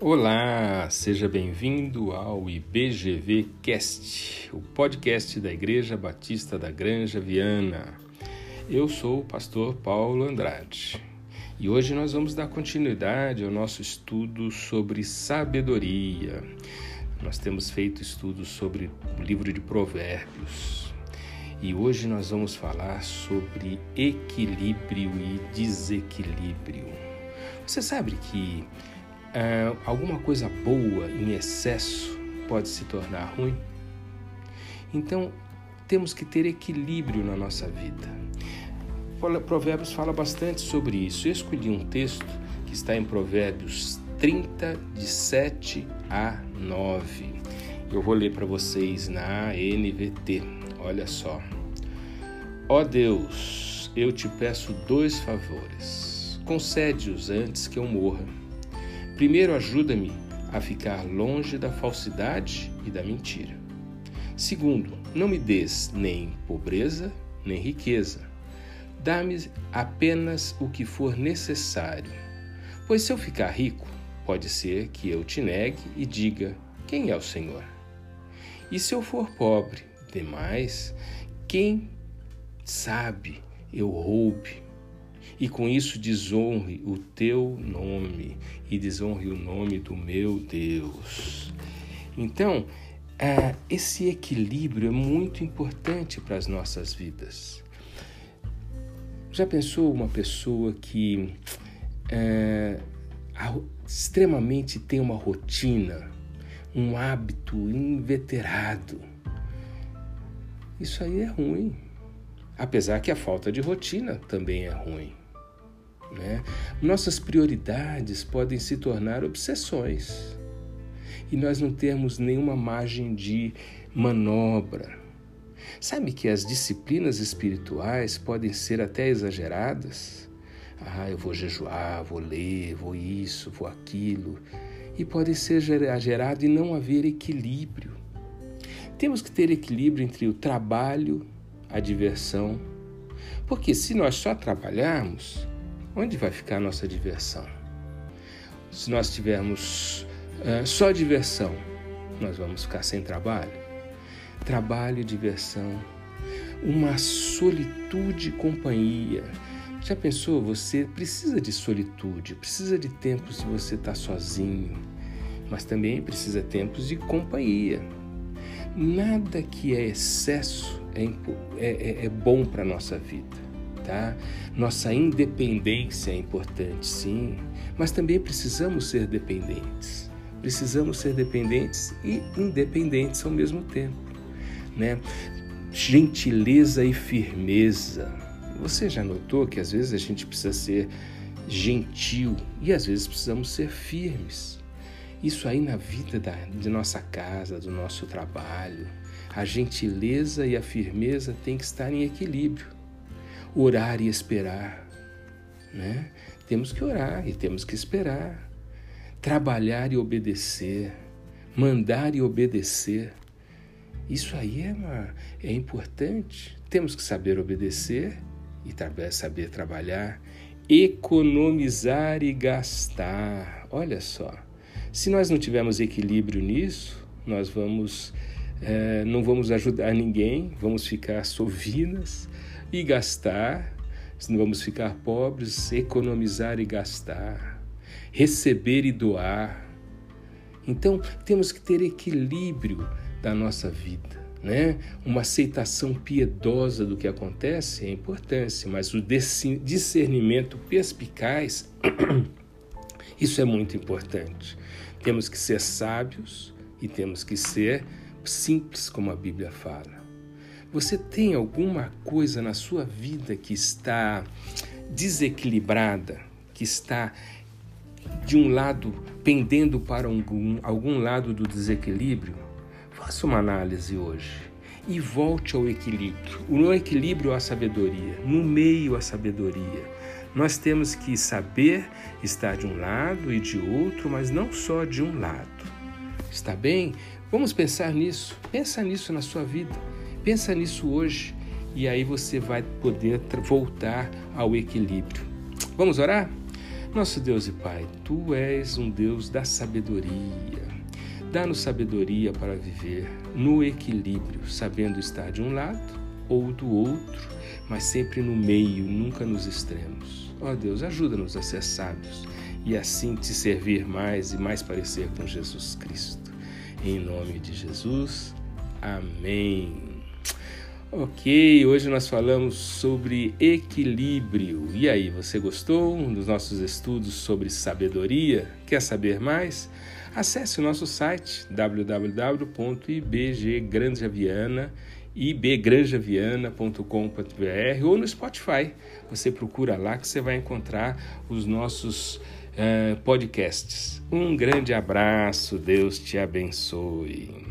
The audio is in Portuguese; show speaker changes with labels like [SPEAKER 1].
[SPEAKER 1] Olá, seja bem-vindo ao IBGV Cast, o podcast da Igreja Batista da Granja Viana. Eu sou o pastor Paulo Andrade e hoje nós vamos dar continuidade ao nosso estudo sobre sabedoria. Nós temos feito estudos sobre o livro de Provérbios e hoje nós vamos falar sobre equilíbrio e desequilíbrio. Você sabe que ah, alguma coisa boa em excesso pode se tornar ruim. Então, temos que ter equilíbrio na nossa vida. Provérbios fala bastante sobre isso. Eu escolhi um texto que está em Provérbios 30, de 7 a 9. Eu vou ler para vocês na NVT. Olha só. Ó Deus, eu te peço dois favores. Concede-os antes que eu morra Primeiro, ajuda-me a ficar longe da falsidade e da mentira. Segundo, não me des nem pobreza nem riqueza. Dá-me apenas o que for necessário. Pois se eu ficar rico, pode ser que eu te negue e diga: Quem é o Senhor? E se eu for pobre demais, quem sabe eu roube e com isso desonre o teu nome e desonre o nome do meu Deus. Então, é, esse equilíbrio é muito importante para as nossas vidas. Já pensou uma pessoa que é, extremamente tem uma rotina, um hábito inveterado? Isso aí é ruim. Apesar que a falta de rotina também é ruim. Né? Nossas prioridades podem se tornar obsessões e nós não temos nenhuma margem de manobra. Sabe que as disciplinas espirituais podem ser até exageradas? Ah, eu vou jejuar, vou ler, vou isso, vou aquilo. E pode ser gerado e não haver equilíbrio. Temos que ter equilíbrio entre o trabalho, a diversão. Porque se nós só trabalharmos, onde vai ficar a nossa diversão? Se nós tivermos uh, só diversão, nós vamos ficar sem trabalho. Trabalho, diversão, uma solitude e companhia. Já pensou? Você precisa de solitude, precisa de tempos de você estar sozinho, mas também precisa de tempos de companhia. Nada que é excesso é, é, é, é bom para a nossa vida tá? Nossa independência é importante, sim, mas também precisamos ser dependentes. Precisamos ser dependentes e independentes ao mesmo tempo, né? Gentileza e firmeza. Você já notou que às vezes a gente precisa ser gentil e às vezes precisamos ser firmes. Isso aí na vida da, de nossa casa, do nosso trabalho. A gentileza e a firmeza têm que estar em equilíbrio orar e esperar. Né? Temos que orar e temos que esperar. Trabalhar e obedecer. Mandar e obedecer. Isso aí é, uma, é importante. Temos que saber obedecer e saber trabalhar, economizar e gastar. Olha só, se nós não tivermos equilíbrio nisso, nós vamos é, não vamos ajudar ninguém, vamos ficar sovinas, e gastar, vamos ficar pobres, economizar e gastar, receber e doar. Então, temos que ter equilíbrio da nossa vida. Né? Uma aceitação piedosa do que acontece é importante, mas o discernimento perspicaz, isso é muito importante. Temos que ser sábios e temos que ser simples, como a Bíblia fala. Você tem alguma coisa na sua vida que está desequilibrada, que está de um lado pendendo para algum, algum lado do desequilíbrio? Faça uma análise hoje e volte ao equilíbrio. No equilíbrio a sabedoria, no meio a sabedoria. Nós temos que saber estar de um lado e de outro, mas não só de um lado. Está bem? Vamos pensar nisso. Pensa nisso na sua vida. Pensa nisso hoje e aí você vai poder voltar ao equilíbrio. Vamos orar? Nosso Deus e Pai, tu és um Deus da sabedoria. Dá-nos sabedoria para viver no equilíbrio, sabendo estar de um lado ou do outro, mas sempre no meio, nunca nos extremos. Ó oh Deus, ajuda-nos a ser sábios e assim te servir mais e mais parecer com Jesus Cristo. Em nome de Jesus, amém. Ok, hoje nós falamos sobre equilíbrio. E aí, você gostou dos nossos estudos sobre sabedoria? Quer saber mais? Acesse o nosso site www.ibgranjaviana.com.br ou no Spotify. Você procura lá que você vai encontrar os nossos uh, podcasts. Um grande abraço, Deus te abençoe.